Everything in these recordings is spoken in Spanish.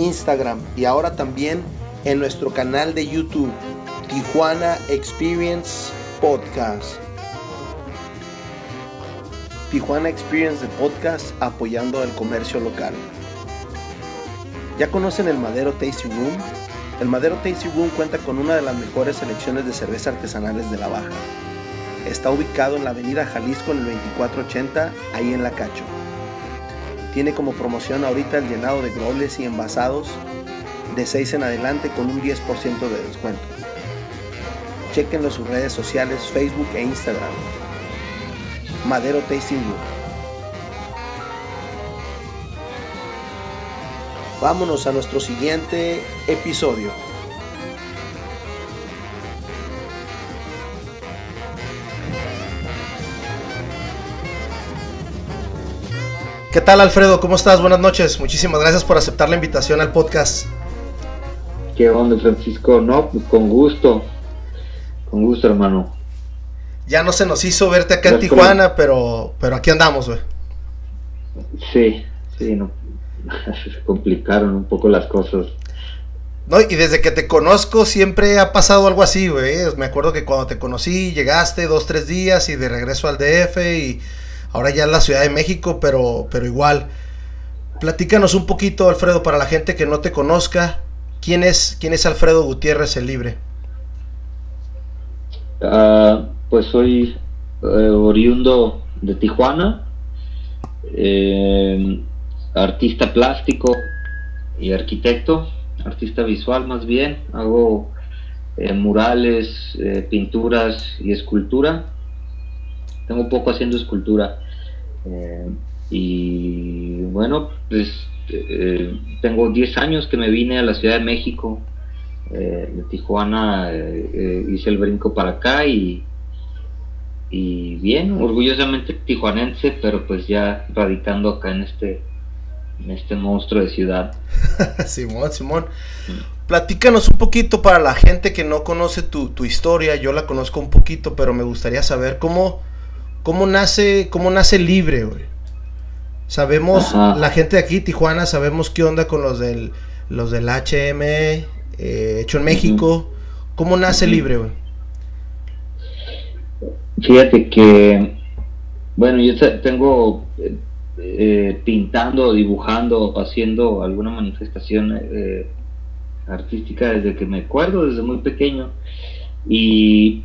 Instagram y ahora también en nuestro canal de YouTube, Tijuana Experience Podcast. Tijuana Experience de Podcast apoyando el comercio local. ¿Ya conocen el Madero Tasty Room? El Madero Tasty Room cuenta con una de las mejores selecciones de cerveza artesanales de la Baja. Está ubicado en la avenida Jalisco en el 2480, ahí en La Cacho. Tiene como promoción ahorita el llenado de groles y envasados de 6 en adelante con un 10% de descuento. Chequenlo sus redes sociales Facebook e Instagram. Madero Tasting Room. Vámonos a nuestro siguiente episodio. ¿Qué tal Alfredo? ¿Cómo estás? Buenas noches. Muchísimas gracias por aceptar la invitación al podcast. ¿Qué onda Francisco? No, pues con gusto. Con gusto hermano. Ya no se nos hizo verte acá en Tijuana, pero, pero aquí andamos, güey. Sí, sí, no. Se complicaron un poco las cosas. No, y desde que te conozco siempre ha pasado algo así, güey. Me acuerdo que cuando te conocí llegaste dos, tres días y de regreso al DF y ahora ya en la Ciudad de México, pero, pero igual. Platícanos un poquito, Alfredo, para la gente que no te conozca, ¿quién es, quién es Alfredo Gutiérrez el Libre? Uh, pues soy eh, oriundo de Tijuana, eh, artista plástico y arquitecto, artista visual más bien, hago eh, murales, pinturas y escultura tengo poco haciendo escultura. Eh, y bueno, pues eh, tengo 10 años que me vine a la Ciudad de México, eh, de Tijuana, hice el brinco para acá y, y bien, orgullosamente tijuanense, pero pues ya radicando acá en este, este monstruo de ciudad. Simón, Simón. Platícanos un poquito para la gente que no conoce tu, tu historia, yo la conozco un poquito, pero me gustaría saber cómo cómo nace, cómo nace libre, güey. Sabemos, la gente de aquí, Tijuana, sabemos qué onda con los del, los del HM eh, hecho en México. ¿Cómo nace libre, güey? Fíjate que, bueno, yo tengo eh, eh, pintando, dibujando, haciendo alguna manifestación artística desde que me acuerdo, desde muy pequeño. Y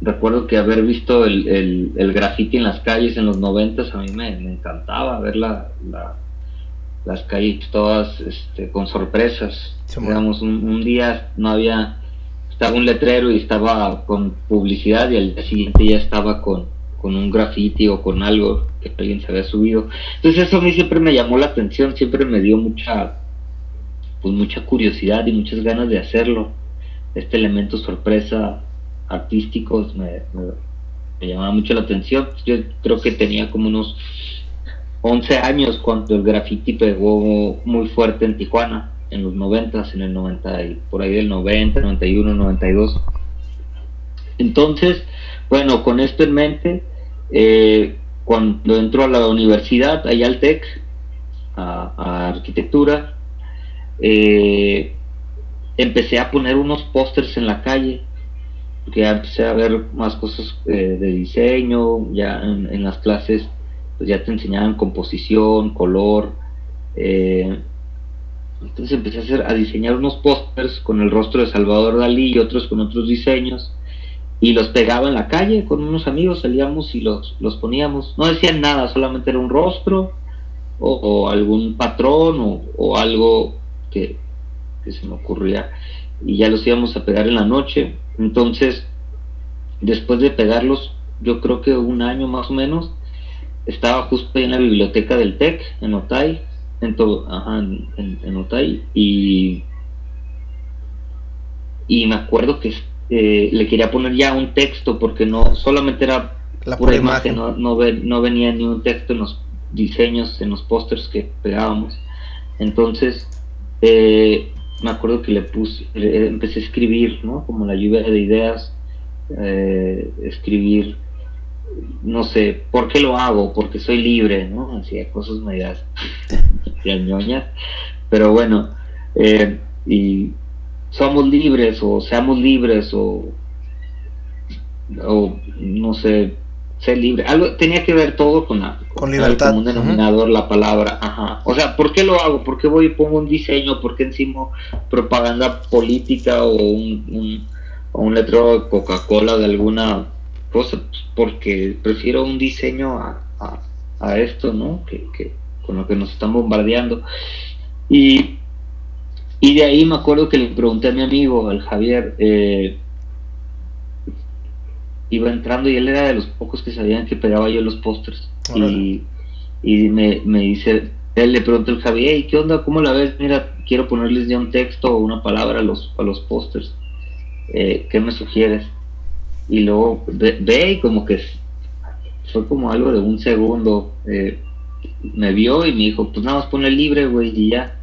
recuerdo que haber visto el, el, el graffiti en las calles en los noventas a mí me, encantaba ver la, las calles todas este, con sorpresas. Digamos, un, día no había, estaba un letrero y estaba con publicidad y al día siguiente ya estaba con, con un graffiti o con algo que alguien se había subido. Entonces eso a mí siempre me llamó la atención, siempre me dio mucha, pues mucha curiosidad y muchas ganas de hacerlo. Este elemento sorpresa artísticos me, me, llamaba mucho la atención. Yo creo que tenía como unos 11 años cuando el graffiti pegó muy fuerte en Tijuana, en los 90, en el 90, y por ahí del 90, 91, 92. Entonces, bueno, con esto en mente, eh, cuando entró a la universidad, allá al TEC, a, arquitectura, eh, empecé a poner unos pósters en la calle que ya empecé a ver más cosas eh, de diseño, ya en, las clases pues ya te enseñaban composición, color, eh, entonces empecé a, hacer, a diseñar unos pósters con el rostro de Salvador Dalí y otros con otros diseños y los pegaba en la calle con unos amigos, salíamos y los, los poníamos, no decían nada, solamente era un rostro o, algún patrón o, o algo que, que se me ocurría y ya los íbamos a pegar en la noche entonces, después de pegarlos, yo creo que un año más o menos, estaba justo ahí en la biblioteca del TEC, en Otay, en todo, ajá, en, en, Otay, y, y me acuerdo que eh, le quería poner ya un texto porque no, solamente era la pura imagen, No, no, no, venía ni un texto en los diseños, en los pósters que pegábamos. Entonces, eh, me acuerdo que le puse, empecé a escribir, ¿no? Como la lluvia de ideas, eh, escribir, no sé, ¿por qué lo hago? Porque soy libre, ¿no? Hacía cosas medias ñoñas, pero bueno, eh, y somos libres o seamos libres o, o no sé, ser libre. Algo tenía que ver todo con la con libertad. un denominador la palabra. Ajá. O sea, ¿por qué lo hago? ¿Por qué voy y pongo un diseño? ¿Por qué encima propaganda política o un, o un letrero de Coca-Cola de alguna cosa? Pues porque prefiero un diseño a, a, esto, ¿no? Que, que, con lo que nos están bombardeando. Y, y de ahí me acuerdo que le pregunté a mi amigo, al Javier, eh, iba entrando y él era de los pocos que sabían que pegaba yo los pósters. Y, y me, me, dice, él le preguntó al Javier, ¿qué onda? ¿Cómo la ves? Mira, quiero ponerles ya un texto o una palabra a los, a los pósters. Eh, ¿Qué me sugieres? Y luego ve, y como que fue como algo de un segundo. Eh, me vio y me dijo, pues nada más pone libre, güey, y ya.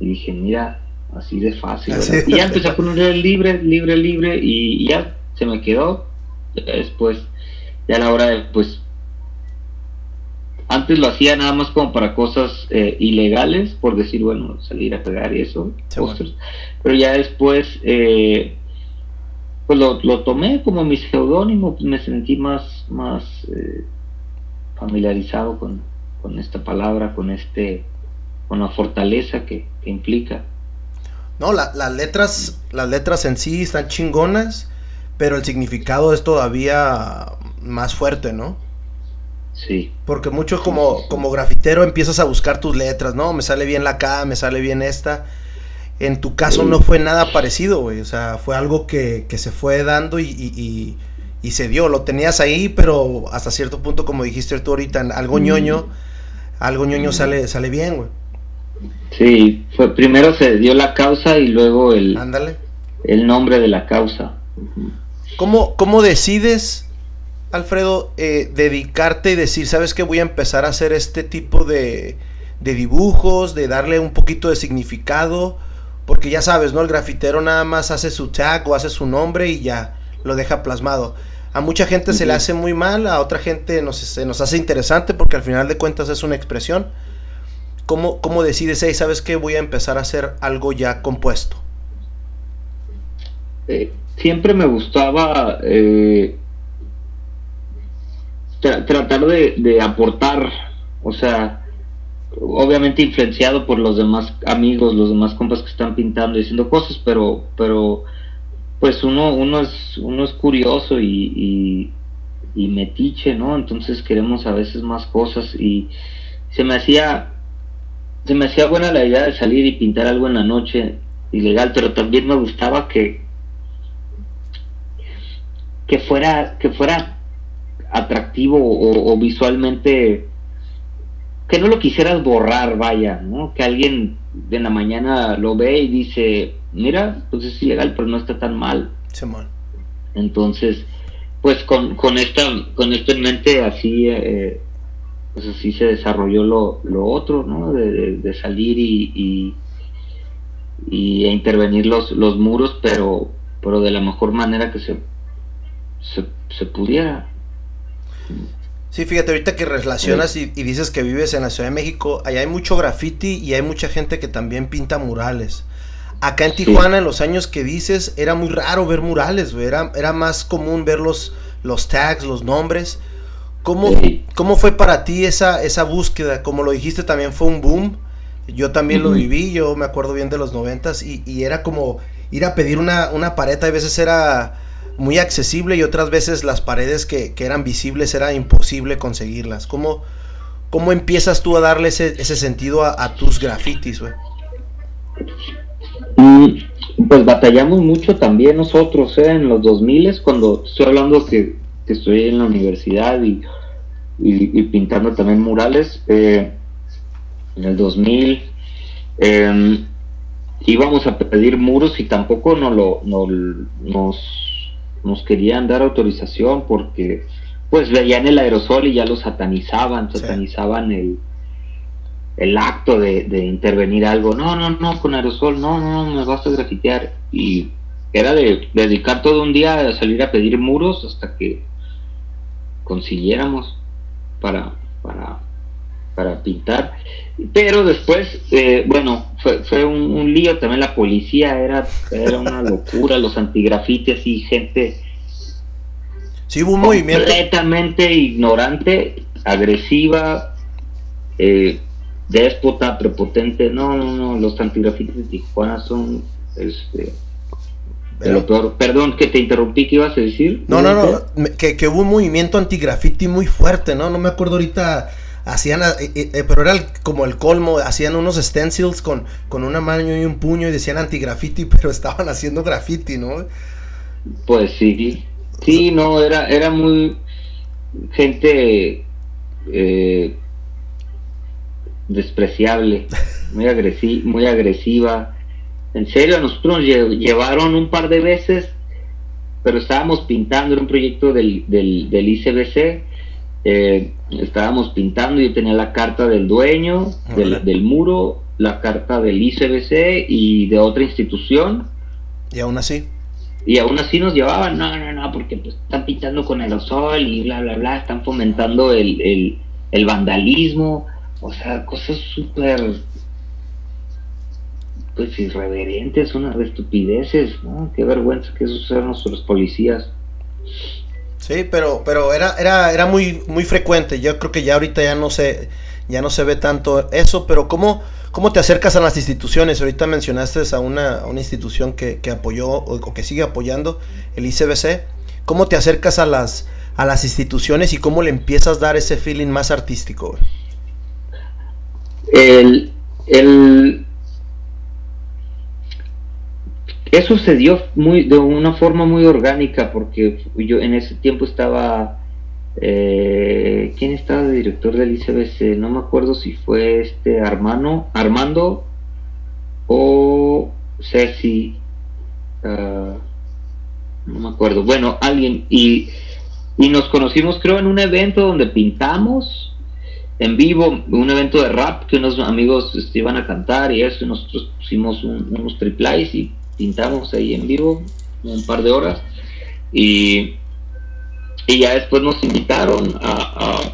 Y dije, mira, así de fácil. y ya empecé a poner libre, libre, libre, y ya se me quedó después, ya a la hora de, pues, antes lo hacía nada más como para cosas eh, ilegales, por decir, bueno, salir a pegar y eso, pero ya después, eh, pues lo, tomé como mi seudónimo, pues me sentí más, más eh, familiarizado con, con esta palabra, con este, con la fortaleza que, implica. No, las letras, las letras en sí están chingonas pero el significado es todavía más fuerte, ¿no? Sí. Porque mucho como, como grafitero empiezas a buscar tus letras, ¿no? Me sale bien la K, me sale bien esta. En tu caso no fue nada parecido, güey. O sea, fue algo que, se fue dando y, y, se dio. Lo tenías ahí, pero hasta cierto punto, como dijiste tú ahorita, algo mm. ñoño, algo ñoño mm. sale, sale bien, güey. Sí, fue, primero se dio la causa y luego el, Ándale. el nombre de la causa. ¿Cómo, cómo decides, Alfredo, eh, dedicarte y decir, sabes que voy a empezar a hacer este tipo de, de dibujos, de darle un poquito de significado? Porque ya sabes, ¿no? El grafitero nada más hace su tag o hace su nombre y ya lo deja plasmado. A mucha gente se le hace muy mal, a otra gente nos, se nos hace interesante porque al final de cuentas es una expresión. ¿Cómo, cómo decides, hey, sabes que voy a empezar a hacer algo ya compuesto? Eh, siempre me gustaba eh, tratar de, aportar, o sea, obviamente influenciado por los demás amigos, los demás compas que están pintando y haciendo cosas, pero, pero pues uno, uno es, uno es curioso y, y, metiche, ¿no? Entonces queremos a veces más cosas y se me hacía, se me hacía buena la idea de salir y pintar algo en la noche ilegal, pero también me gustaba que, que fuera, que fuera atractivo o, visualmente que no lo quisieras borrar, vaya, ¿no? Que alguien de la mañana lo ve y dice, mira, pues es ilegal, pero no está tan mal. Entonces, pues con, con esta, con esto en mente, así, eh, pues así se desarrolló lo, lo otro, ¿no? De, salir y, y, y, intervenir los, los muros, pero, pero de la mejor manera que se se, pudiera. Sí, fíjate, ahorita que relacionas y, dices que vives en la Ciudad de México, allá hay mucho graffiti y hay mucha gente que también pinta murales. Acá en Tijuana, en los años que dices, era muy raro ver murales, Era, era más común ver los, los tags, los nombres. ¿Cómo, ¿Cómo fue para ti esa, esa búsqueda? Como lo dijiste, también fue un boom. Yo también lo viví, yo me acuerdo bien de los noventas y, y era como ir a pedir una, una pared, a veces era muy accesible y otras veces las paredes que, eran visibles era imposible conseguirlas. ¿Cómo, cómo empiezas tú a darle ese, ese sentido a, tus grafitis? Mm, pues batallamos mucho también nosotros, ¿eh? En los 2000 cuando estoy hablando que, estoy en la universidad y, y, pintando también murales, eh, en el 2000. Em, íbamos a pedir muros y tampoco no lo, no, nos, nos querían dar autorización porque pues veían el aerosol y ya lo satanizaban, satanizaban el, el acto de, de, intervenir algo. No, no, no, con aerosol, no, no, me vas a grafitear. Y era de dedicar todo un día a salir a pedir muros hasta que consiguiéramos para, para, para pintar. Pero después, eh, bueno, fue, fue un, lío, también la policía era, era una locura, los antigrafites y gente sí, hubo un movimiento. completamente ignorante, agresiva, eh, déspota, prepotente. No, no, no, los antigrafites de Tijuana son este, Perdón que te interrumpí, ¿qué ibas a decir? No, no, no, que, que hubo un movimiento antigrafiti muy fuerte, ¿no? No me acuerdo ahorita hacían, eh, eh, eh, pero era como el colmo, hacían unos stencils con, con una mano y un puño y decían anti-graffiti, pero estaban haciendo graffiti, ¿no? Pues sí, sí, no, era, era muy gente despreciable, muy, agresi muy agresiva. En serio, a nosotros nos llevaron un par de veces, pero estábamos pintando, en un proyecto del, del, del ICBC, eh, estábamos pintando, yo tenía la carta del dueño del, muro, la carta del ICBC y de otra institución. Y aún así. Y aún así nos llevaban, no, no, no, porque pues, están pintando con aerosol y bla, bla, bla, están fomentando el, el vandalismo, o sea, cosas súper pues irreverentes, unas estupideces, ¿no? Qué vergüenza que esos eran nuestros policías. Sí, pero, pero era, era, era muy, muy frecuente. Yo creo que ya ahorita ya no se, ya no se ve tanto eso, pero ¿cómo, cómo te acercas a las instituciones? Ahorita mencionaste a una, una institución que, que apoyó o, que sigue apoyando el ICBC. ¿Cómo te acercas a las, a las instituciones y cómo le empiezas a dar ese feeling más artístico? El, el, eso se dio muy, de una forma muy orgánica porque yo en ese tiempo estaba... Eh, ¿Quién estaba de director del ICBC? No me acuerdo si fue este Armando, Armando o Ceci. Ah, no me acuerdo. Bueno, alguien. Y, y nos conocimos creo en un evento donde pintamos en vivo, un evento de rap que unos amigos iban a cantar y eso, y nosotros pusimos unos triplies y pintamos ahí en vivo un par de horas y, y ya después nos invitaron a,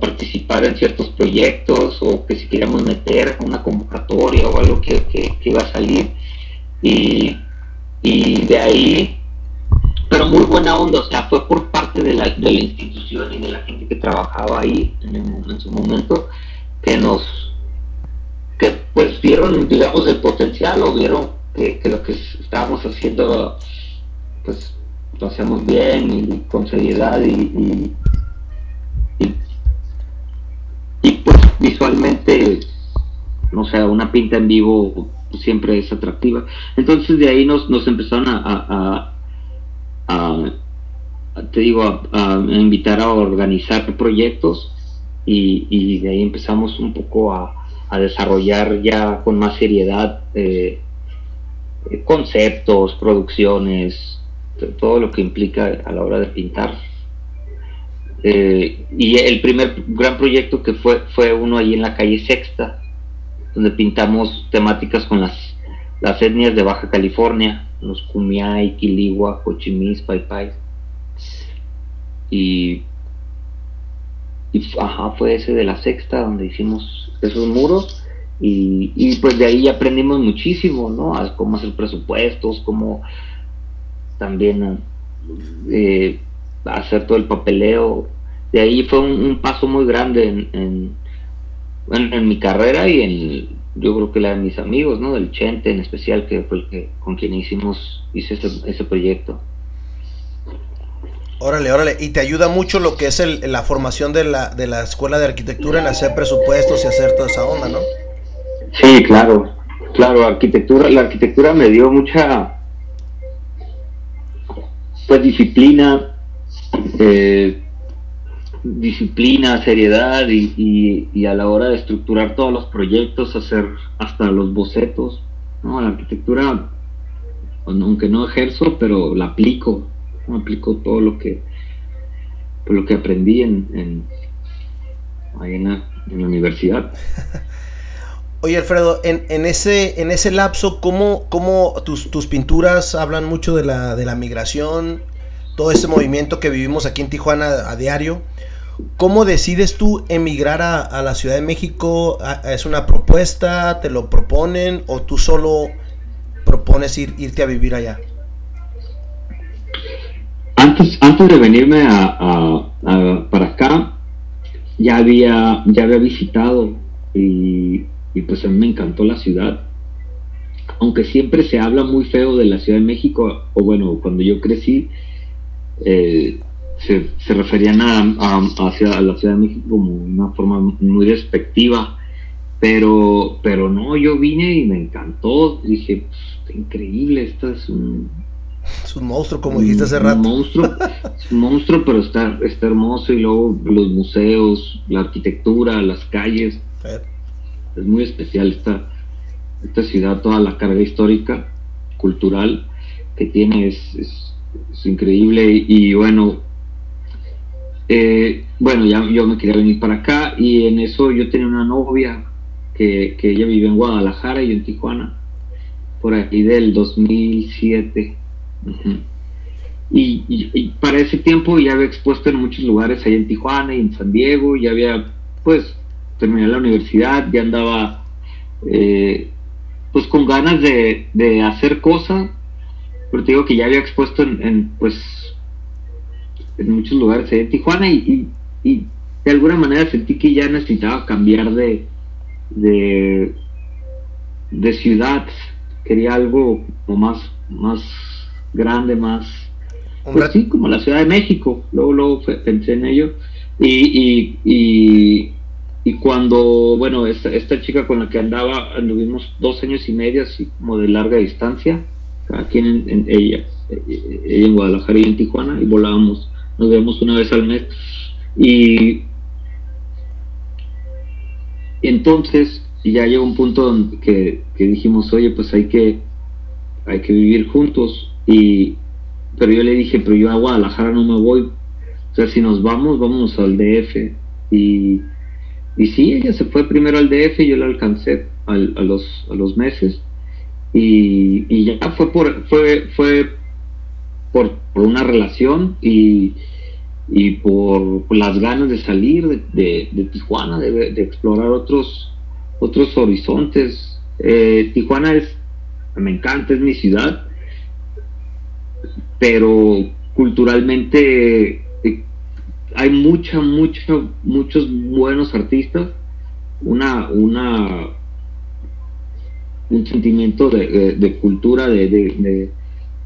participar en ciertos proyectos o que si queríamos meter una convocatoria o algo que, iba a salir. Y, de ahí pero muy buena onda, o sea, fue por parte de la, de la institución y de la gente que trabajaba ahí en, en su momento que nos que pues vieron digamos el potencial o vieron que, lo que estábamos haciendo pues lo hacemos bien y con seriedad y, y, pues visualmente no sé una pinta en vivo siempre es atractiva. Entonces de ahí nos, nos empezaron a, a, te digo a, invitar a organizar proyectos y, y, de ahí empezamos un poco a, desarrollar ya con más seriedad eh, eh, conceptos, producciones, todo lo que implica a la hora de pintar. Eh, y el primer gran proyecto que fue fue uno ahí en la calle Sexta, donde pintamos temáticas con las, las etnias de Baja California, los Kumiai, Quiligua, Cochimis, Paipai. Y, y ajá, fue ese de la Sexta donde hicimos esos muros y, pues de ahí aprendimos muchísimo, ¿no? A cómo hacer presupuestos, cómo también eh, hacer todo el papeleo. De ahí fue un, paso muy grande en, en, mi carrera y en, yo creo que la de mis amigos, ¿no? Del Chente en especial, que fue el que, con quien hicimos, hice ese, ese proyecto. Órale, órale. Y te ayuda mucho lo que es el, la formación de la, de la escuela de arquitectura en hacer presupuestos y hacer toda esa onda, ¿no? Sí, claro, claro, arquitectura, la arquitectura me dio mucha pues disciplina, eh, disciplina, seriedad y, a la hora de estructurar todos los proyectos, hacer hasta los bocetos. ¿no? La arquitectura, aunque no ejerzo, pero la aplico, aplico todo lo que, lo que aprendí en, en, ahí en, la, universidad. Oye Alfredo, en, en, ese, en ese lapso, ¿cómo, cómo tus, tus, pinturas hablan mucho de la, de la migración, todo ese movimiento que vivimos aquí en Tijuana a diario? ¿Cómo decides tú emigrar a, la Ciudad de México? ¿Es una propuesta? ¿Te lo proponen? ¿O tú solo propones ir, irte a vivir allá? Antes, antes de venirme a, para acá, ya había, ya había visitado y, pues a mí me encantó la ciudad. Aunque siempre se habla muy feo de la Ciudad de México, o bueno, cuando yo crecí, eh, se, se referían a, hacia la Ciudad de México como una forma muy despectiva, pero, pero no, yo vine y me encantó, dije, pues, increíble, esto es un... Es un monstruo, como dijiste hace rato. Un monstruo, es un monstruo, pero está, está hermoso y luego los museos, la arquitectura, las calles. Es muy especial esta, esta ciudad, toda la carga histórica, cultural que tiene es, es, increíble y bueno, eh, bueno, ya yo me quería venir para acá y en eso yo tenía una novia que, ella vive en Guadalajara y en Tijuana, por ahí del 2007. y, para ese tiempo ya había expuesto en muchos lugares, ahí en Tijuana y en San Diego, ya había, pues, terminé la universidad, ya andaba, eh, pues, con ganas de, hacer cosas, pero te digo que ya había expuesto en pues, en muchos lugares en Tijuana y, de alguna manera sentí que ya necesitaba cambiar de, de, ciudad. Quería algo como más, más grande, más... Pues sí, como la Ciudad de México. Luego, luego pensé en ello. Y, y, y, cuando, bueno, esta, esta, chica con la que andaba, anduvimos dos años y medio, así como de larga distancia, aquí en, ella, ella en Guadalajara y en Tijuana, y volábamos nos vemos una vez al mes. Y entonces ya llegó un punto donde que, dijimos, oye, pues hay que, hay que vivir juntos. Y, pero yo le dije, pero yo a Guadalajara no me voy. O sea, si nos vamos, vámonos al DF. Y, y sí, ella se fue primero al DF y yo la alcancé a, los, a los meses. Y, y ya fue por, fue, fue por, una relación y, y por, las ganas de salir de, Tijuana, de, explorar otros, otros horizontes. Eh, Tijuana es, me encanta, es mi ciudad, pero culturalmente hay mucha, mucha, muchos buenos artistas, una, una, un sentimiento de, cultura, de,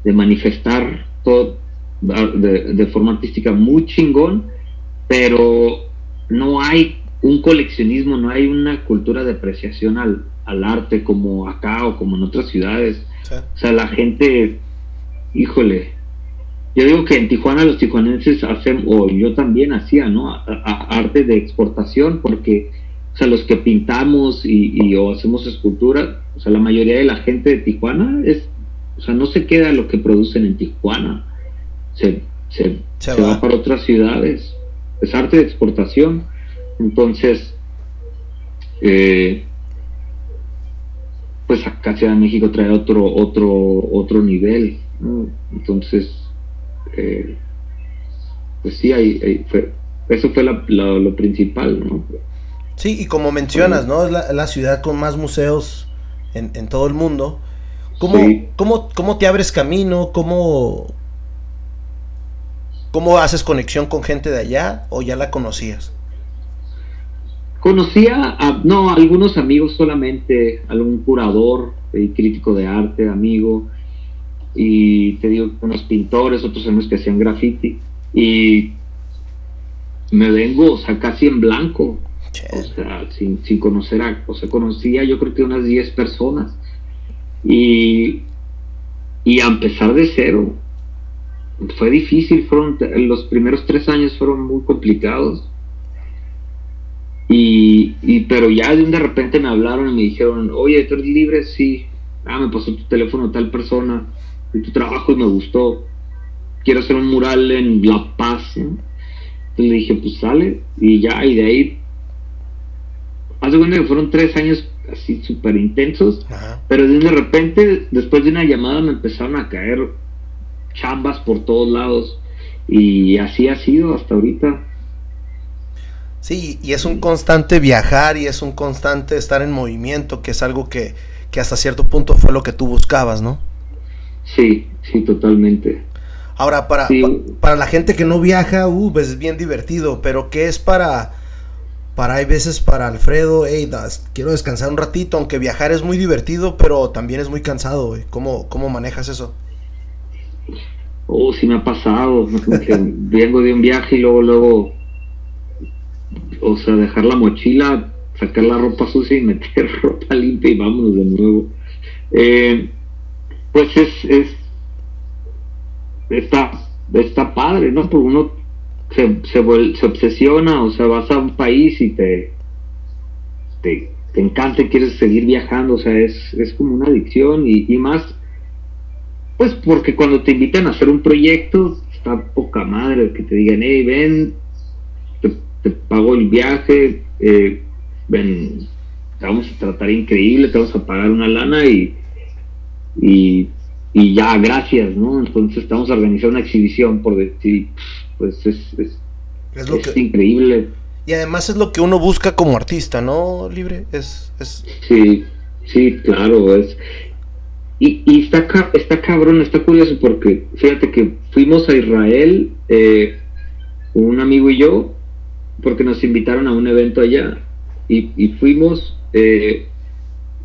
de manifestar todo de, forma artística muy chingón, pero no hay un coleccionismo, no hay una cultura de apreciación al, arte como acá o como en otras ciudades. O sea, la gente, híjole, yo digo que en Tijuana los tijuanenses hacen, o yo también hacía, ¿no? arte de exportación, porque, o sea, los que pintamos y, o hacemos escultura, o sea, la mayoría de la gente de Tijuana es o sea, no se queda lo que producen en Tijuana, se, se, va. para otras ciudades, es arte de exportación. Entonces, eh, pues acá Ciudad de México trae otro, otro, otro nivel. Entonces, eh, pues sí, hay, eso fue lo principal, ¿no? Sí, y como mencionas, ¿no? Es la, ciudad con más museos en, en todo el mundo. ¿Cómo, cómo, te abres camino? ¿Cómo, ¿Cómo haces conexión con gente de allá o ya la conocías? Conocía a, no, algunos amigos solamente, algún curador y crítico de arte, amigo, y te digo, unos pintores, otros amigos que hacían graffiti, y me vengo, o sea, casi en blanco, o sea, sin, sin conocer a, o sea, conocía yo creo que unas 10 personas, y, y a empezar de cero. fue difícil, fueron, los primeros tres años fueron muy complicados. Y, y, pero ya de un de repente me hablaron y me dijeron, oye, ¿tú eres libre? Sí. Ah, me pasó tu teléfono tal persona, tu trabajo y me gustó. Quiero hacer un mural en La Paz. Entonces le dije, pues sale. Y ya, y de ahí. Hace cuenta que fueron tres años así súper intensos. Pero de, repente, después de una llamada, me empezaron a caer chambas por todos lados. Y así ha sido hasta ahorita. Sí, y es un constante viajar y es un constante estar en movimiento, que es algo que, hasta cierto punto fue lo que tú buscabas, ¿no? Sí, sí, totalmente. Ahora, para, para la gente que no viaja, uh, pues es bien divertido, pero ¿qué es para, para hay veces para Alfredo, hey, quiero descansar un ratito, aunque viajar es muy divertido, pero también es muy cansado, ¿Cómo, ¿Cómo manejas eso? Oh, sí me ha pasado, vengo de un viaje y luego, luego o sea, dejar la mochila, sacar la ropa sucia y meter ropa limpia y vámonos de nuevo. Eh, pues es, es está, está padre, ¿no? Porque uno se, se, se, obsesiona, o sea, vas a un país y te, te, encanta y quieres seguir viajando, o sea, es, es como una adicción y, y más, pues porque cuando te invitan a hacer un proyecto, está poca madre que te digan, hey, ven, te pago el viaje, eh, ven, te vamos a tratar increíble, te vamos a pagar una lana y, y, ya, gracias, ¿no? Entonces estamos a organizar una exhibición por decir, pues es, es, increíble. Y además es lo que uno busca como artista, ¿no? Libre, es... es... Sí, sí, claro, es... Y, y está, está cabrón, está curioso porque fíjate que fuimos a Israel, eh, un amigo y yo, porque nos invitaron a un evento allá y, fuimos, eh,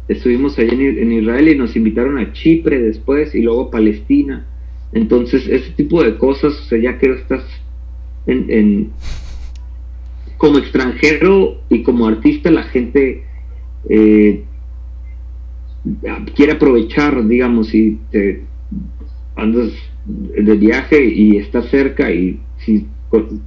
estuvimos allá en, Israel y nos invitaron a Chipre después y luego Palestina. Entonces, ese tipo de cosas, o sea, ya que estás en, como extranjero y como artista, la gente eh, quiere aprovechar, digamos, si te andas de viaje y estás cerca y si,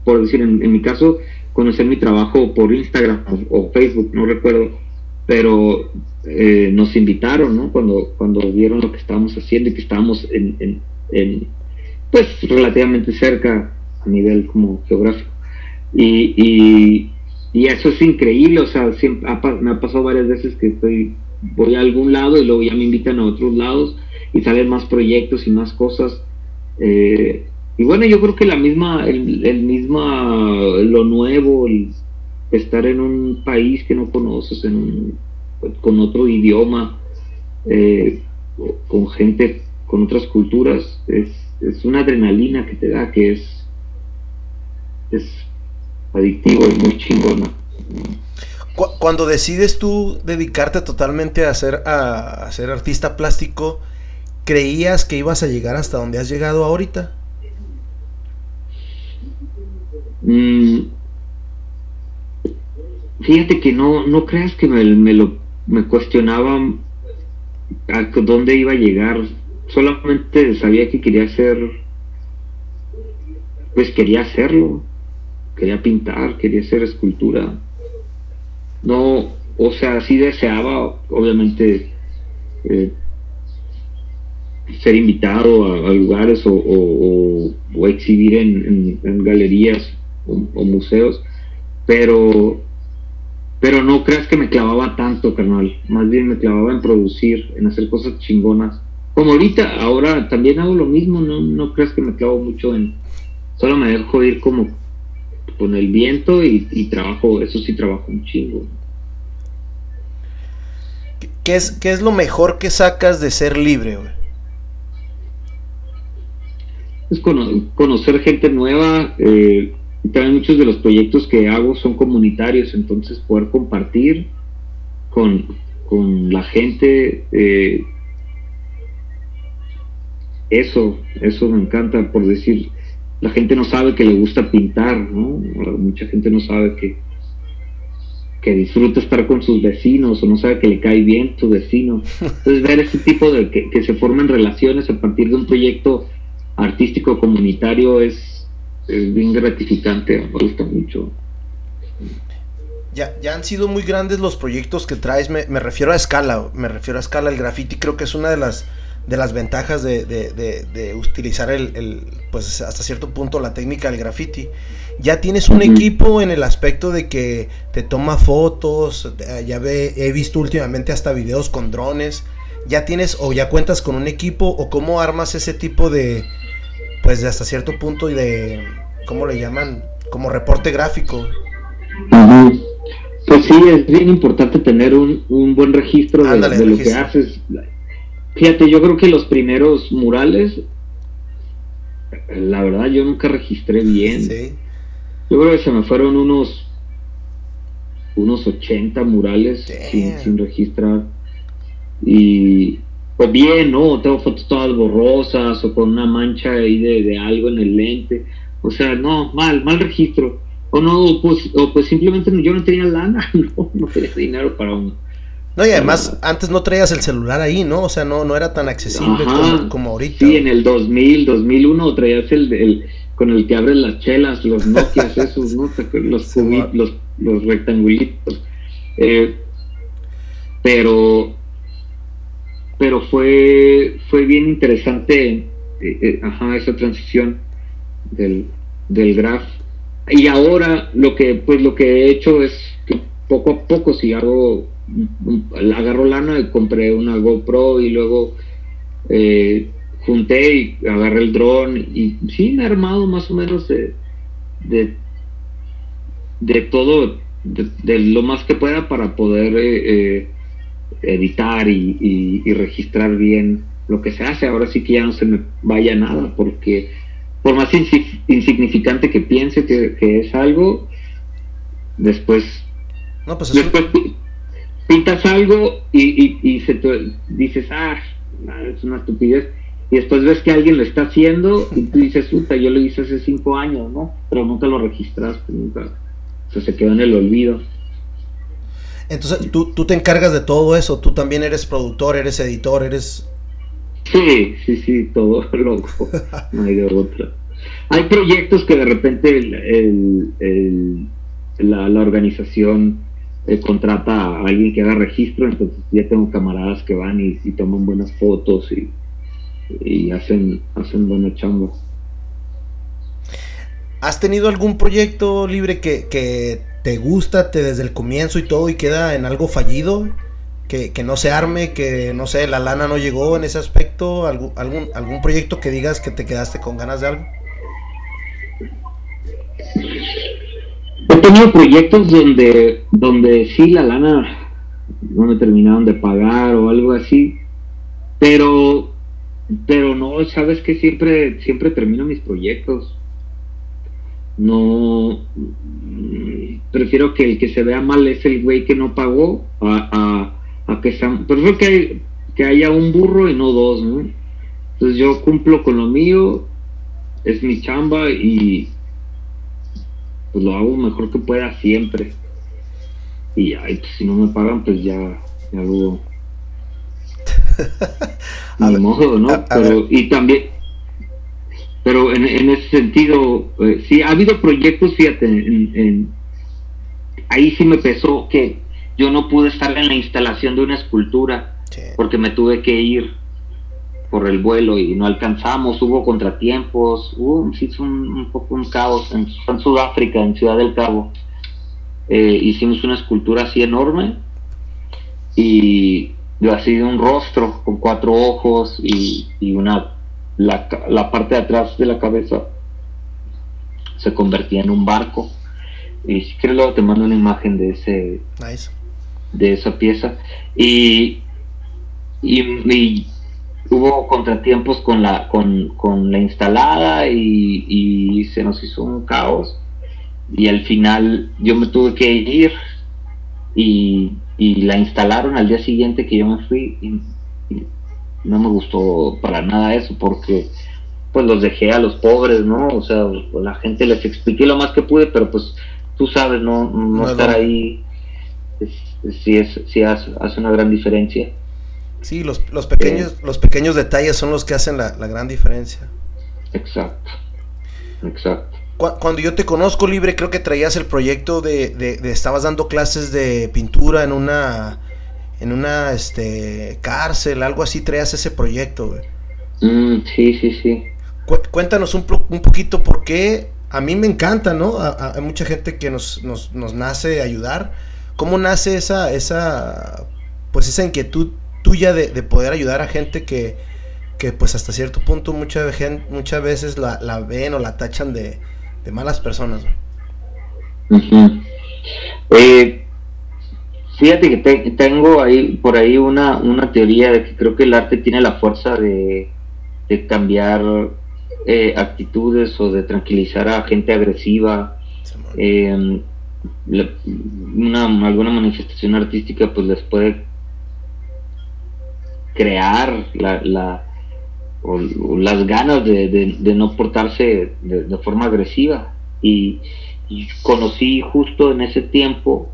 por, decir, en mi caso, conocer mi trabajo por Instagram o, Facebook, no recuerdo, pero eh, nos invitaron, ¿no? Cuando, cuando vieron lo que estábamos haciendo y que estábamos en, en, pues relativamente cerca a nivel como geográfico. Y, y, y eso es increíble, o sea, siempre me ha pasado varias veces que estoy, voy a algún lado y luego ya me invitan a otros lados y salen más proyectos y más cosas. Eh, y bueno, yo creo que la misma, el, el misma, lo nuevo, el estar en un país que no conoces, en un, con otro idioma, eh, con gente, con otras culturas, es, es una adrenalina que te da que es, es adictivo, es muy chingona. Cuando decides tú dedicarte totalmente a ser, a ser artista plástico, ¿creías que ibas a llegar hasta donde has llegado ahorita? Mm, fíjate que no, no creas que me, me lo me cuestionaba a dónde iba a llegar. Solamente sabía que quería hacer, pues quería hacerlo, quería pintar, quería hacer escultura. No, o sea, sí deseaba, obviamente, eh, ser invitado a, lugares o, exhibir en, galerías o, museos, pero, pero no creas que me clavaba tanto, carnal. Más bien me clavaba en producir, en hacer cosas chingonas. Como ahorita, ahora también hago lo mismo, no, no creas que me clavo mucho en... Solo me dejo ir como con el viento y, trabajo, eso sí trabajo un chingo. ¿Qué es, ¿Qué es lo mejor que sacas de ser libre, Es conocer gente nueva, eh, también muchos de los proyectos que hago son comunitarios, entonces poder compartir con, la gente, eh, eso, eso me encanta, por decir, la gente no sabe que le gusta pintar, ¿no? Mucha gente no sabe que, que disfruta estar con sus vecinos o no sabe que le cae bien su vecino. Entonces ver ese tipo de que, que se formen relaciones a partir de un proyecto artístico comunitario es, bien gratificante, me gusta mucho. Ya, ya han sido muy grandes los proyectos que traes, me, me refiero a escala, me refiero a escala, el graffiti creo que es una de las de las ventajas de, de, utilizar el, pues hasta cierto punto la técnica del graffiti. Ya tienes un equipo en el aspecto de que te toma fotos, ya ve, he visto últimamente hasta videos con drones. Ya tienes o ya cuentas con un equipo o cómo armas ese tipo de, pues de hasta cierto punto y de, ¿cómo le llaman? Como reporte gráfico. Pues sí, es bien importante tener un, un buen registro de, lo que haces Fíjate, yo creo que los primeros murales, la verdad yo nunca registré bien. Yo creo que se me fueron unos unos 80 murales sin, registrar. Y pues bien, ¿no? Tengo fotos todas borrosas o con una mancha ahí de, algo en el lente. O sea, no, mal, mal registro. O no, pues, o pues simplemente yo no tenía lana, no, no tenía dinero para un no, y además antes no traías el celular ahí, ¿no? O sea, no, no era tan accesible como, ahorita. Sí, en el 2000, 2001 traías el, el con el que abres las chelas, los Nokia esos, ¿no? Los, los, los rectangulitos. Eh, pero pero fue fue bien interesante eh, eh, ajá, esa transición del, del graph. Y ahora lo que pues lo que he hecho es que poco a poco si hago agarro lana y compré una GoPro y luego eh, junté y agarré el dron y sí me he armado más o menos de, de, todo, de, lo más que pueda para poder editar y, registrar bien lo que se hace. Ahora sí que ya no se me vaya nada porque por más insignificante que piense que, es algo, después... No, pues después pintas algo y, y, se te, dices, ah, es una estupidez. Y después ves que alguien lo está haciendo y tú dices, puta, yo lo hice hace cinco años, ¿no? Pero nunca lo registraste, nunca. O sea, se quedó en el olvido. Entonces, ¿tú, tú te encargas de todo eso, tú también eres productor, eres editor, eres... Sí, sí, sí, todo loco, no hay de otra. Hay proyectos que de repente el, el, la, la organización eh, contrata a alguien que haga registro, entonces ya tengo camaradas que van y, toman buenas fotos y, y, hacen, hacen buena chamba. ¿Has tenido algún proyecto libre que, te gusta te, desde el comienzo y todo y queda en algo fallido? Que, que, no se arme, que no sé, la lana no llegó en ese aspecto, algún, algún, algún proyecto que digas que te quedaste con ganas de algo. He tenido proyectos donde, donde sí la lana no me terminaron de pagar o algo así, pero, pero no, sabes que siempre, siempre termino mis proyectos. No, prefiero que el que se vea mal es el güey que no pagó a, a, que sea, prefiero que, que haya un burro y no dos, ¿no? Entonces yo cumplo con lo mío, es mi chamba y, pues lo hago mejor que pueda siempre. Y ay, pues, si no me pagan, pues ya, ya lo. Ni modo, ¿no? pero, y también. Pero en, en ese sentido, eh, sí, ha habido proyectos, fíjate, en, ahí sí me pesó que yo no pude estar en la instalación de una escultura porque me tuve que ir por el vuelo y no alcanzamos, hubo contratiempos, hubo sí, un, un poco un caos en, Sudáfrica, en Ciudad del Cabo. Eh, hicimos una escultura así enorme y así de un rostro con cuatro ojos y, una la, la, parte de atrás de la cabeza se convertía en un barco. Y si quieres luego te mando una imagen de ese de esa pieza. Y, y hubo contratiempos con la, con, con la instalada y, se nos hizo un caos. Y al final yo me tuve que ir y, la instalaron al día siguiente que yo me fui y, no me gustó para nada eso porque pues los dejé a los pobres, ¿no? O sea, la gente les expliqué lo más que pude, pero pues tú sabes, no, no, estar ahí sí, es, sí hace, hace una gran diferencia. Sí, los, los, pequeños, los pequeños detalles son los que hacen la, gran diferencia. Exacto, exacto. Cuando yo te conozco libre, creo que traías el proyecto de, de, estabas dando clases de pintura en una en una este cárcel, algo así, traías ese proyecto. Mm, sí, sí, sí. cuéntanos un, un poquito por qué a mí me encanta, ¿no? Hay mucha gente que nos, nos, nos nace ayudar. ¿Cómo nace esa, esa, pues esa inquietud tuya de, poder ayudar a gente que, que pues hasta cierto punto mucha muchas veces la, la, ven o la tachan de, de malas personas? eh, fíjate que tengo ahí por ahí una, una teoría de que creo que el arte tiene la fuerza de, de cambiar eh, actitudes o de tranquilizar a gente agresiva. Eh, una, alguna manifestación artística pues les puede crear la, la o, las ganas de, no portarse de, forma agresiva y, conocí justo en ese tiempo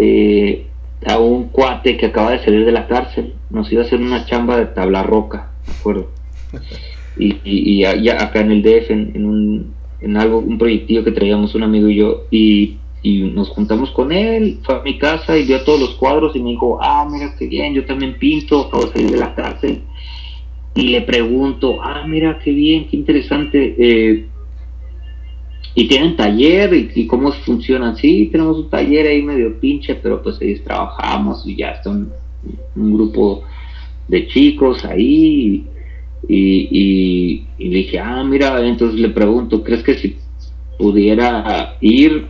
eh, a un cuate que acaba de salir de la cárcel nos iba a hacer una chamba de tabla roca me acuerdo y, y, acá en el DF, en, un, en algo, un proyectillo que traíamos un amigo y yo, y, nos juntamos con él, fue a mi casa y vio todos los cuadros y me dijo, ah, mira qué bien, yo también pinto, acabo de salir de la cárcel. Y le pregunto, ah, mira qué bien, qué interesante. Eh, y tienen taller y, cómo funcionan. Sí, tenemos un taller ahí medio pinche, pero pues ahí trabajamos y ya está un, grupo de chicos ahí. Y, le dije, ah, mira, entonces le pregunto, ¿crees que si pudiera ir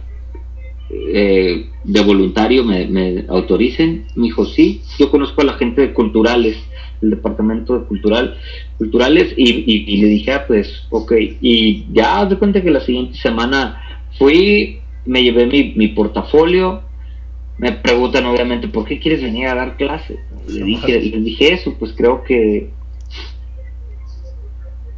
eh, de voluntario me, autoricen? Me dijo, sí, yo conozco a la gente de culturales, el departamento de cultural, culturales, y, le dije, ah, pues, ok, y ya de cuenta que la siguiente semana fui, me llevé mi, mi portafolio, me preguntan obviamente, ¿por qué quieres venir a dar clases? Le dije, le dije eso, pues creo que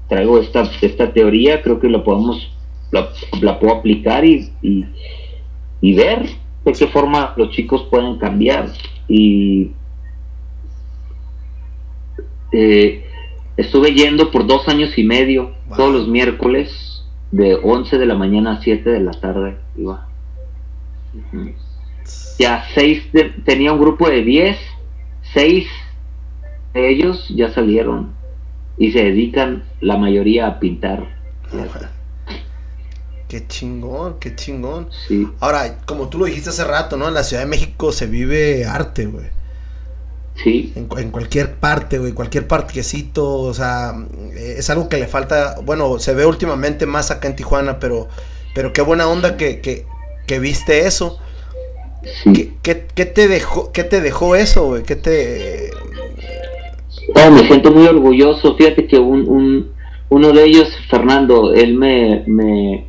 traigo esta, esta teoría, creo que la podemos, la, puedo aplicar y, y, ver de qué forma los chicos pueden cambiar. Y eh, estuve yendo por dos años y medio, todos los miércoles, de 11 de la mañana a 7 de la tarde, iba. Ya seis, tenía un grupo de 10, seis de ellos ya salieron y se dedican la mayoría a pintar. Qué chingón, qué chingón. Sí. Ahora, como tú lo dijiste hace rato, ¿no? En la Ciudad de México se vive arte, güey. Sí. En, cualquier parte, güey, cualquier parquecito, o sea, es algo que le falta, bueno, se ve últimamente más acá en Tijuana, pero, pero qué buena onda que, que, que viste eso. Sí. ¿Qué, qué, te dejó, ¿Qué te dejó eso, güey? ¿Qué te, Oh, me siento muy orgulloso. Fíjate que un, un, uno de ellos, Fernando, él me, me,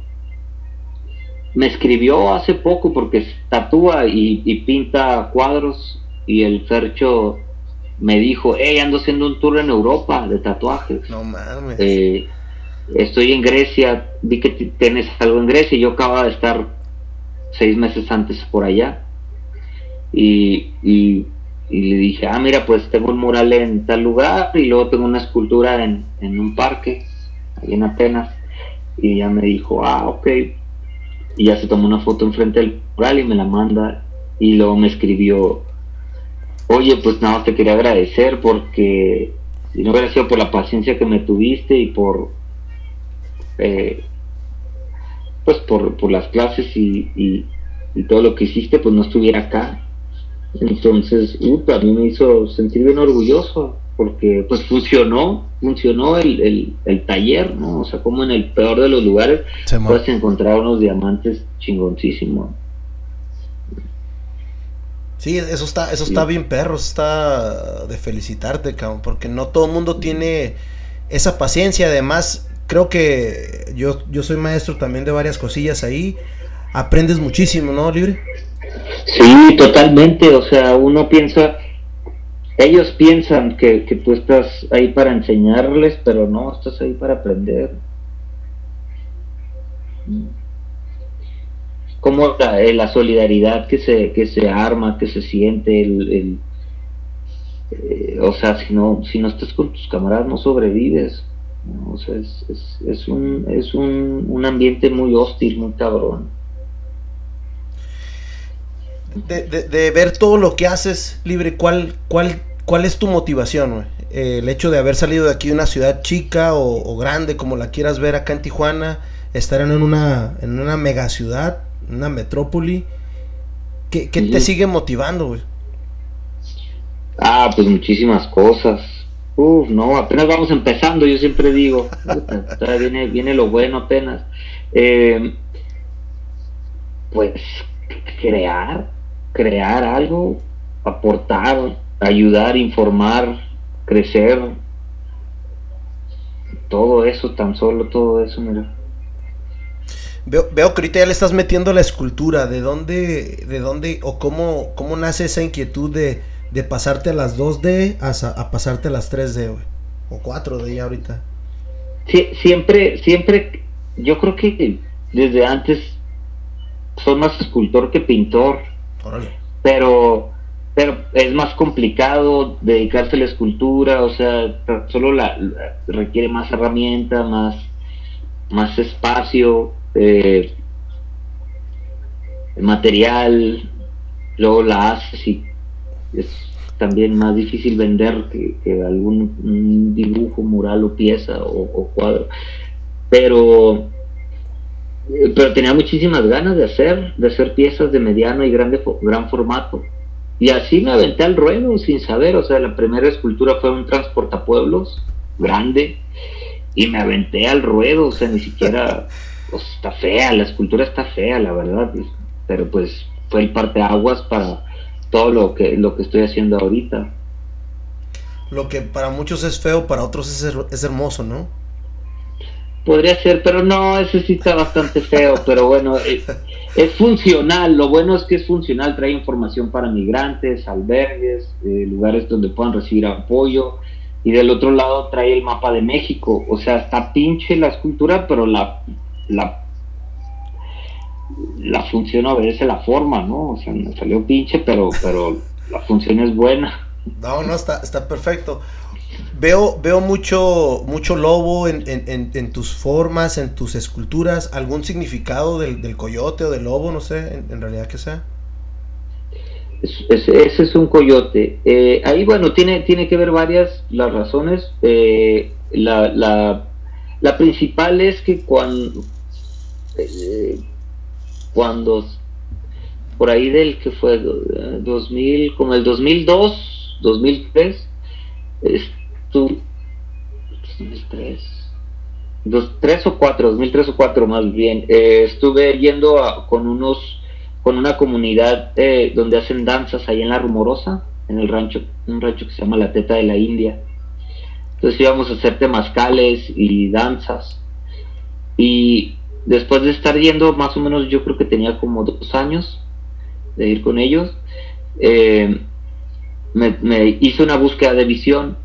me escribió hace poco porque tatúa y, pinta cuadros y el Fercho me dijo, hey, ando haciendo un tour en Europa de tatuajes. No mames. Eh, estoy en Grecia, vi que tienes algo en Grecia y yo acabo de estar seis meses antes por allá. Y, y y le dije, ah, mira, pues tengo un mural en tal lugar y luego tengo una escultura en, un parque, ahí en Atenas. Y ella me dijo, ah, ok. Y ya se tomó una foto enfrente del mural y me la manda. Y luego me escribió, oye, pues nada más te quería agradecer porque si no hubiera sido por la paciencia que me tuviste y por, eh, pues por, por las clases y, y todo lo que hiciste, pues no estuviera acá entonces, a mí me hizo sentir bien orgulloso porque pues funcionó, funcionó el, el, taller, ¿no? O sea, como en el peor de los lugares puedes encontrar unos diamantes chingoncísimos. Sí, eso está, eso está bien perro, está de felicitarte, cabrón, porque no todo el mundo tiene esa paciencia, además creo que yo, yo soy maestro también de varias cosillas ahí, aprendes muchísimo, ¿no, Libre? Sí, totalmente. O sea, uno piensa, ellos piensan que, tú estás ahí para enseñarles, pero no, estás ahí para aprender. Como la, eh, la solidaridad que se, que se arma, que se siente, el, eh, o sea, si no, si no estás con tus camaradas no sobrevives. O sea, es, es, un, es un, un, ambiente muy hostil, muy cabrón. De, de, ver todo lo que haces libre, ¿cuál, cuál, cuál es tu motivación? Eh, el hecho de haber salido de aquí de una ciudad chica o, grande, como la quieras ver acá en Tijuana, estar en una, en una mega ciudad, una metrópoli, ¿qué, te sigue motivando? Güey? Ah, pues muchísimas cosas. Uf, no, apenas vamos empezando, yo siempre digo, viene, viene lo bueno apenas. Eh, pues crear, crear algo, aportar, ayudar, informar, crecer, todo eso, tan solo todo eso, mira. Veo, veo que ahorita ya le estás metiendo la escultura, ¿de dónde, de dónde o cómo, cómo nace esa inquietud de, de pasarte a las 2D a, a pasarte a las 3D, O 4D ya ahorita. Sí, siempre, siempre, yo creo que desde antes soy más escultor que pintor. Pero, pero es más complicado dedicarse a la escultura, o sea, solo la, requiere más herramienta, más, más espacio, eh, material, luego la haces y es también más difícil vender que, algún dibujo, mural o pieza o, cuadro. Pero, pero tenía muchísimas ganas de hacer, de hacer piezas de mediano y grande, gran formato. Y así me aventé al ruedo sin saber, o sea, la primera escultura fue un transportapueblos grande y me aventé al ruedo, o sea, ni siquiera, pues, está fea, la escultura está fea, la verdad, pero pues fue el parteaguas para todo lo que, lo que estoy haciendo ahorita. Lo que para muchos es feo, para otros es, es hermoso, ¿no? Podría ser, pero no, ese sí está bastante feo, pero bueno, es, funcional, lo bueno es que es funcional, trae información para migrantes, albergues, eh, lugares donde puedan recibir apoyo, y del otro lado trae el mapa de México, o sea, está pinche la escultura, pero la, la la función obedece la forma, ¿no? O sea, me salió pinche, pero, pero la función es buena. No, no, está, está perfecto. Veo, veo mucho, mucho lobo en, en, tus formas, en tus esculturas. ¿Algún significado del, coyote o del lobo? No sé, en, realidad que sea. ese es un coyote. Eh, ahí, bueno, tiene, tiene que ver varias las razones. Eh, la, la, la, principal es que cuando, eh, cuando por ahí del que fue 2000, como el 2002, 2003, estuve, 2003, dos, tres o cuatro, 2003 o cuatro más bien, eh, estuve yendo con unos, con una comunidad eh, donde hacen danzas ahí en La Rumorosa, en el rancho, un rancho que se llama La Teta de la India. Entonces íbamos a hacer temazcales y danzas. Y después de estar yendo, más o menos yo creo que tenía como dos años de ir con ellos, eh, me, hice una búsqueda de visión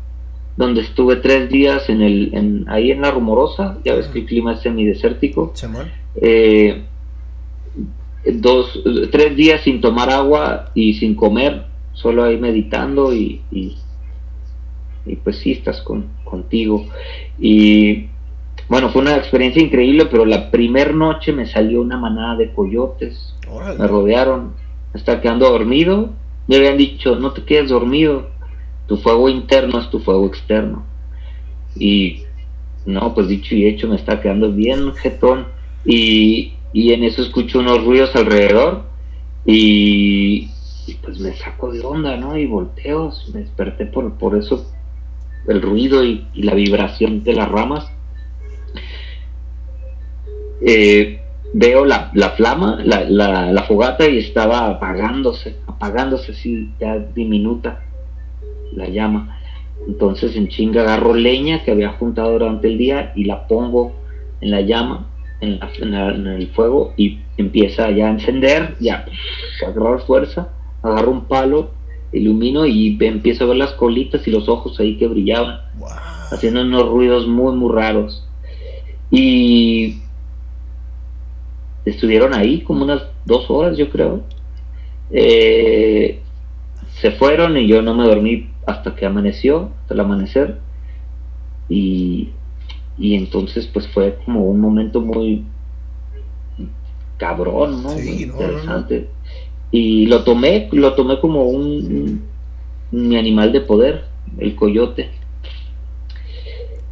donde estuve tres días en el, ahí en la rumorosa, ya ves que el clima es semidesértico, eh, dos, tres días sin tomar agua y sin comer, solo ahí meditando y, y, pues sí estás con, contigo. Y bueno, fue una experiencia increíble, pero la primer noche me salió una manada de coyotes. Me rodearon. Me estaba quedando dormido. Me habían dicho, no te quedes dormido. Tu fuego interno es tu fuego externo. Y no, pues dicho y hecho, me estaba quedando bien jetón. Y, en eso escucho unos ruidos alrededor. Y, pues me saco de onda, ¿no? Y volteo. Me desperté por, por eso, el ruido y la vibración de las ramas eh, veo la, la flama, la, la, fogata y estaba apagándose, apagándose así, ya diminuta la llama. Entonces en chinga agarro leña que había juntado durante el día y la pongo en la llama, en, en, el fuego y empieza ya a encender, ya a agarrar fuerza, agarro un palo, ilumino y empiezo a ver las colitas y los ojos ahí que brillaban, haciendo unos ruidos muy, muy raros. Y estuvieron ahí como unas dos horas, yo creo. Eh, se fueron y yo no me dormí hasta que amaneció, hasta el amanecer. Y, y entonces pues fue como un momento muy cabrón, ¿no? Interesante. Y lo tomé, lo tomé como un, mi animal de poder, el coyote.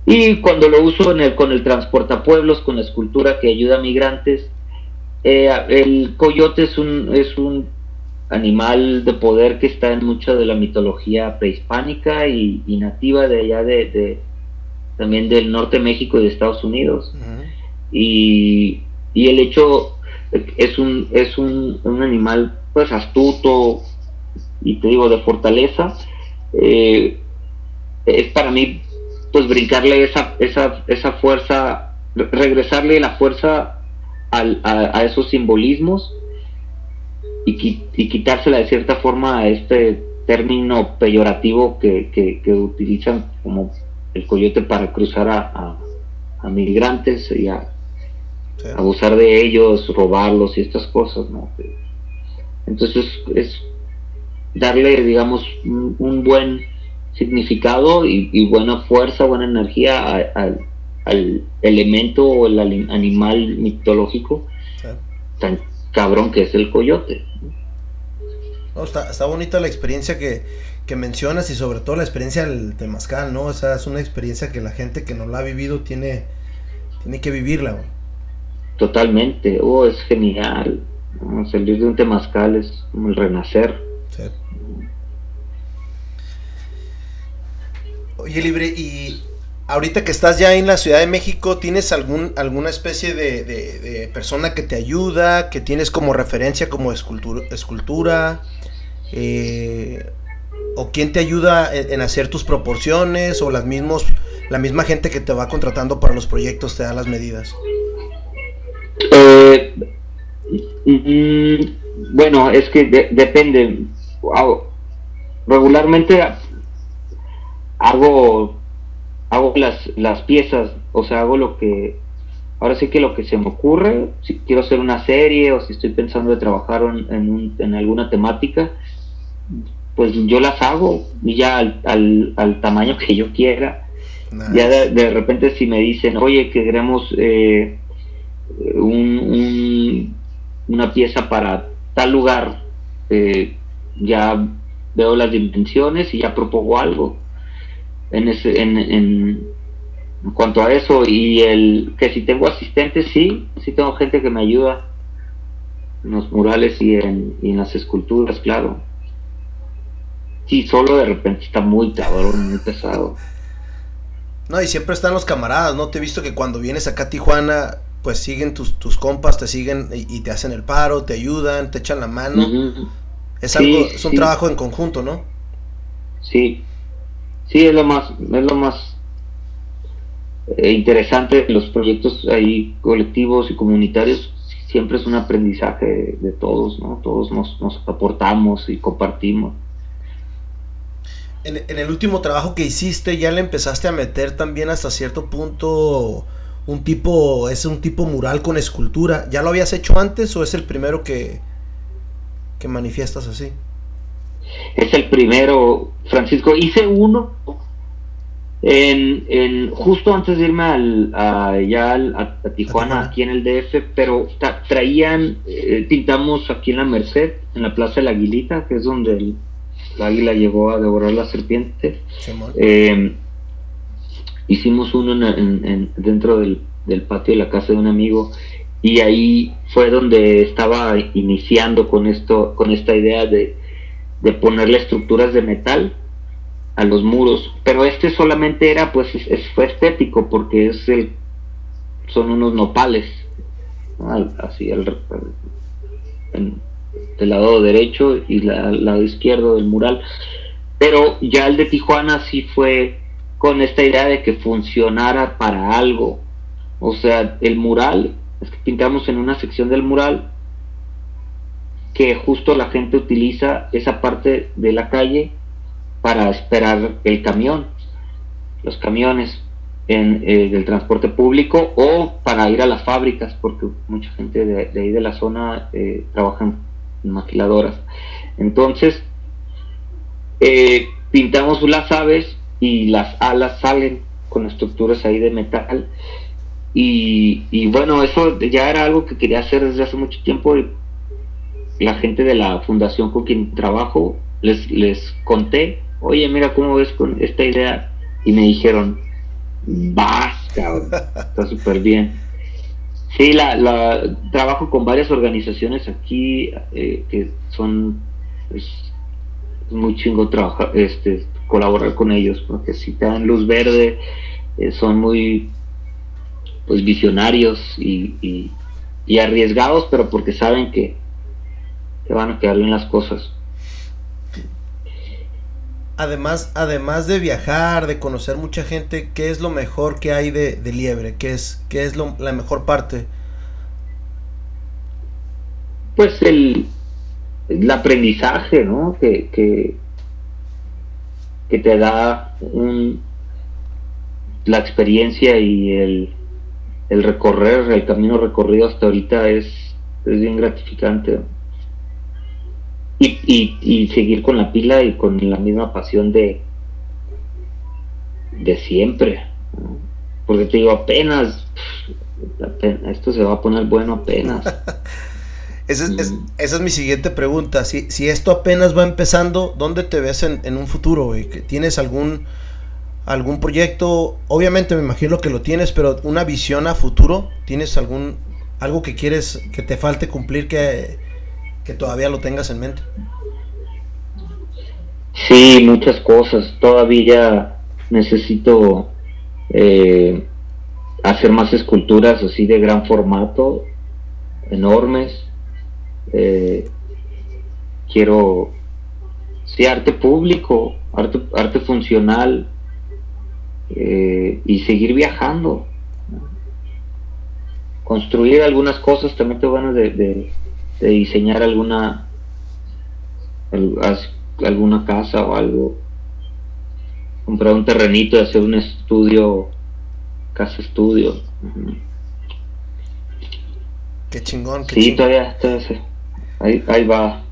Y cuando lo uso en el, con el transportapueblos, con la escultura que ayuda a migrantes, eh, el coyote es un, es un animal de poder que está en mucha de la mitología prehispánica y, nativa de allá de, también del norte de México y de Estados Unidos. y, y, el hecho es un, es un, un, animal pues astuto y te digo de fortaleza. Eh, es para mí pues brincarle esa, esa, esa fuerza, regresarle la fuerza al, a, esos simbolismos y, y, quitársela de cierta forma a este término peyorativo que, que, utilizan como el coyote para cruzar a, a, migrantes y a abusar de ellos, robarlos y estas cosas, ¿no? Entonces es darle, digamos, un, buen significado y, buena fuerza, buena energía al elemento o el animal mitológico tan cabrón que es el coyote. está, bonita la experiencia que, mencionas y sobre todo la experiencia del temazcal, ¿no? O sea, es una experiencia que la gente que no la ha vivido tiene, tiene que vivirla. Totalmente, oh, es genial. Salir de un temazcal es como el renacer. Oye, Libre, y ahorita que estás ya en la Ciudad de México, ¿tienes algún, alguna especie de, persona que te ayuda, que tienes como referencia como escultura? escultura eh, ¿O quién te ayuda en, hacer tus proporciones? ¿O las mismos, la misma gente que te va contratando para los proyectos te da las medidas? Eh, mm, bueno, es que depende. Regularmente hago hago las, las piezas, o sea, hago lo que, ahora sí que lo que se me ocurre, si quiero hacer una serie o si estoy pensando de trabajar en, en alguna temática, pues yo las hago y ya al, al, tamaño que yo quiera. Ya de, repente si me dicen, oye, que queremos eh, un, una pieza para tal lugar, eh, ya veo las dimensiones y ya propongo algo en, ese, en, en, cuanto a eso y el que si tengo asistentes sí sí tengo gente que me ayuda en los murales y en, y en las esculturas claro. Sí solo de repente está muy cabrón muy pesado. No y siempre están los camaradas no te he visto que cuando vienes acá a Tijuana pues siguen tus, tus compas te siguen y, te hacen el paro te ayudan te echan la mano. Es algo es un trabajo en conjunto no sí sí es lo más, es lo más eh, interesante los proyectos ahí colectivos y comunitarios siempre es un aprendizaje de, todos, ¿no? Todos nos, nos aportamos y compartimos. En, en, el último trabajo que hiciste ya le empezaste a meter también hasta cierto punto un tipo, es un tipo mural con escultura. ¿Ya lo habías hecho antes o es el primero que, que manifiestas así? es el primero, Francisco. Hice uno en, en justo antes de irme al, a, ya a, Tijuana, aquí en el DF, pero traían, eh, pintamos aquí en la Merced, en la Plaza de la Aguilita, que es donde el, águila llegó a devorar la serpiente. Eh, hicimos uno en, dentro del, del patio de la casa de un amigo y ahí fue donde estaba iniciando con esto, con esta idea de de ponerle estructuras de metal a los muros, pero este solamente era pues es, fue estético porque es el son unos nopales así el, del lado derecho y el lado izquierdo del mural. Pero ya el de Tijuana sí fue con esta idea de que funcionara para algo. O sea el mural es que pintamos en una sección del mural que justo la gente utiliza esa parte de la calle para esperar el camión, los camiones en, eh, del transporte público o para ir a las fábricas, porque mucha gente de, ahí de la zona eh, trabaja en maquiladoras. Entonces, eh, pintamos las aves y las alas salen con estructuras ahí de metal. Y, y, bueno, eso ya era algo que quería hacer desde hace mucho tiempo. La gente de la fundación con quien trabajo les, les conté, oye, mira cómo ves con esta idea. Y me dijeron, vas, cabrón, está súper bien. Sí, la, la, trabajo con varias organizaciones aquí eh, que son es, muy chingo trabajar, este, colaborar con ellos, porque si te dan luz verde, eh, son muy pues visionarios y, y, arriesgados, pero porque saben que, que van a quedar bien las cosas. Además, además de viajar, de conocer mucha gente, ¿qué es lo mejor que hay de, Liebre? ¿Qué es, qué es lo, la mejor parte? Pues el, el aprendizaje, ¿no? Que, que, que te da un, la experiencia y el, el recorrer, el camino recorrido hasta ahorita es, es bien gratificante. Y, y, y, seguir con la pila y con la misma pasión de, de siempre. Porque te digo, apenas, esto se va a poner bueno apenas. esa, es, esa es mi siguiente pregunta. Si, si esto apenas va empezando, ¿dónde te ves en, en un futuro? ¿Tienes algún algún proyecto? Obviamente me imagino que lo tienes, pero una visión a futuro, ¿tienes algún algo que quieres que te falte cumplir que, que todavía lo tengas en mente? Sí, muchas cosas. Todavía necesito eh, hacer más esculturas así de gran formato, enormes. Eh, quiero, sí, arte público, arte, arte funcional eh, y seguir viajando. Construir algunas cosas, también tengo ganas de de diseñar alguna alguna casa o algo. Comprar un terrenito y hacer un estudio casa estudio. Qué chingón qué sí todavía, ahí, ahí va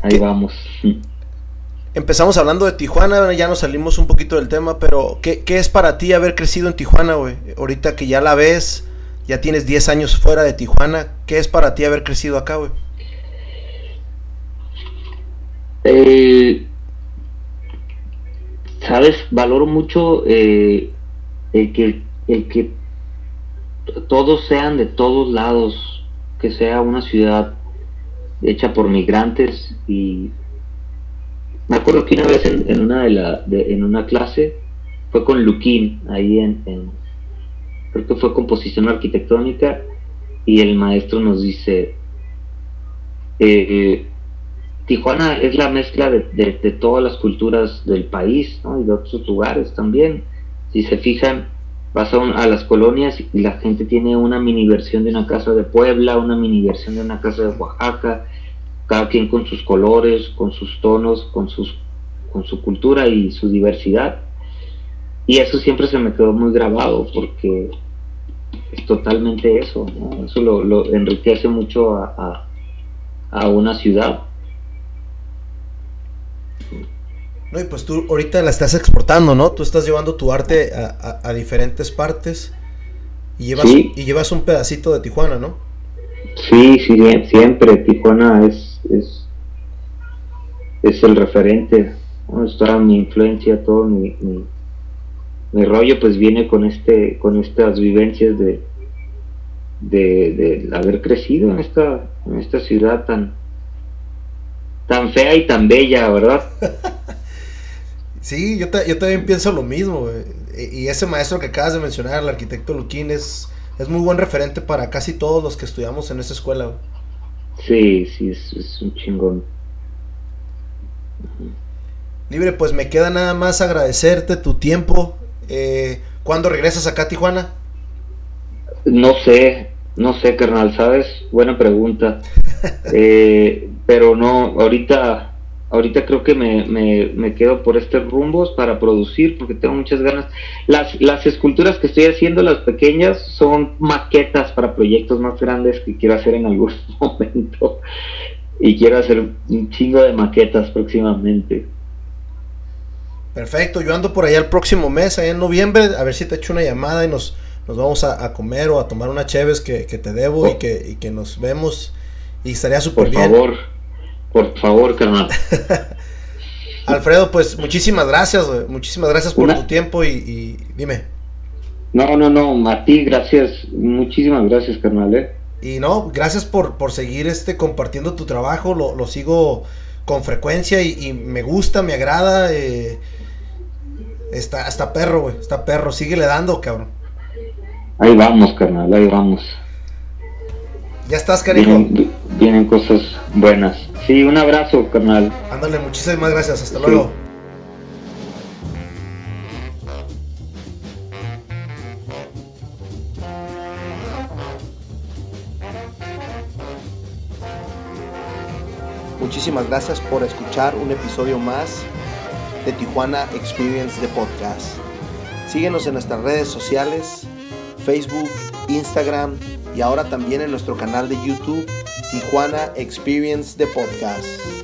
ahí vamos. Empezamos hablando de Tijuana ya nos salimos un poquito del tema pero qué, qué es para ti haber crecido en Tijuana güey ahorita que ya la ves ya tienes 10 años fuera de Tijuana. ¿Qué es para ti haber crecido acá, güey? Eh, Sabes, valoro mucho eh, el, que, el que todos sean de todos lados, que sea una ciudad hecha por migrantes y me acuerdo que una vez en, una de la en una clase fue con Luquín ahí en, creo que fue composición arquitectónica, y el maestro nos dice, eh, Tijuana es la mezcla de, todas las culturas del país y de otros lugares también. Si se fijan, vas a, las colonias y la gente tiene una mini versión de una casa de Puebla, una mini versión de una casa de Oaxaca, cada quien con sus colores, con sus tonos, con, sus, con su cultura y su diversidad. Y eso siempre se me quedó muy grabado porque es totalmente eso, eso lo, enriquece mucho a, una ciudad. No, y pues tú ahorita la estás exportando, ¿no? Tú estás llevando tu arte a, diferentes partes y llevas, y llevas un pedacito de Tijuana, ¿no? Sí, sí, siempre. Tijuana es, es, es el referente. Toda mi influencia, todo mi mi rollo pues viene con este con estas vivencias de de, haber crecido en esta en esta ciudad tan tan fea y tan bella verdad sí yo, yo también pienso lo mismo y ese maestro que acabas de mencionar el arquitecto Luquín es es muy buen referente para casi todos los que estudiamos en esa escuela sí sí es un chingón. Libre, pues me queda nada más agradecerte tu tiempo, eh, ¿Cuándo regresas acá a Tijuana? No sé, no sé, carnal, ¿sabes? Buena pregunta. Eh, pero no, ahorita, ahorita creo que me, me, quedo por estos rumbos para producir porque tengo muchas ganas. Las, las esculturas que estoy haciendo, las pequeñas, son maquetas para proyectos más grandes que quiero hacer en algún momento. Y quiero hacer un chingo de maquetas próximamente. Perfecto, yo ando por allá el próximo mes, allá en noviembre, a ver si te echo una llamada y nos, nos vamos a, comer o a tomar una cheves que, te debo y, oh. que, y que nos vemos y estaría súper bien. Por favor, por favor, carnal. Alfredo, pues muchísimas gracias, muchísimas gracias por tu tiempo y, dime. No, no, no, a ti gracias, muchísimas gracias, carnal. ¿eh? Y no, gracias por, por seguir este compartiendo tu trabajo, lo, lo sigo con frecuencia y, me gusta, me agrada. Eh, está, está perro, güey, está perro, síguele dando, cabrón. Ahí vamos, carnal, ahí vamos. Ya estás, cariño. Vienen, cosas buenas. Sí, un abrazo, carnal. Ándale, muchísimas gracias, hasta luego. Muchísimas gracias por escuchar un episodio más Tijuana Experience de Podcast. Síguenos en nuestras redes sociales, Facebook, Instagram y ahora también en nuestro canal de YouTube Tijuana Experience de Podcast.